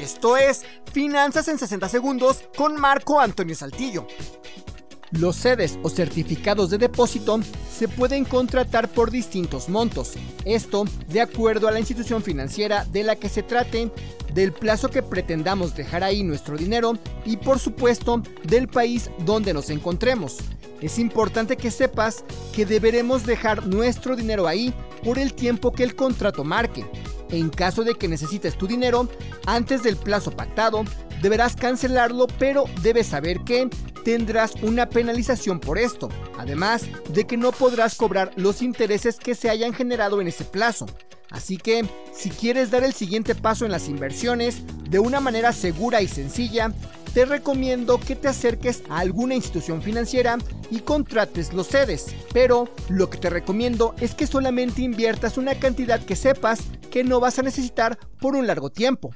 Esto es Finanzas en 60 Segundos con Marco Antonio Saltillo. Los sedes o certificados de depósito se pueden contratar por distintos montos. Esto de acuerdo a la institución financiera de la que se trate, del plazo que pretendamos dejar ahí nuestro dinero y por supuesto del país donde nos encontremos. Es importante que sepas que deberemos dejar nuestro dinero ahí por el tiempo que el contrato marque. En caso de que necesites tu dinero antes del plazo pactado, deberás cancelarlo, pero debes saber que tendrás una penalización por esto, además de que no podrás cobrar los intereses que se hayan generado en ese plazo. Así que, si quieres dar el siguiente paso en las inversiones de una manera segura y sencilla, te recomiendo que te acerques a alguna institución financiera y contrates los sedes. Pero lo que te recomiendo es que solamente inviertas una cantidad que sepas que no vas a necesitar por un largo tiempo.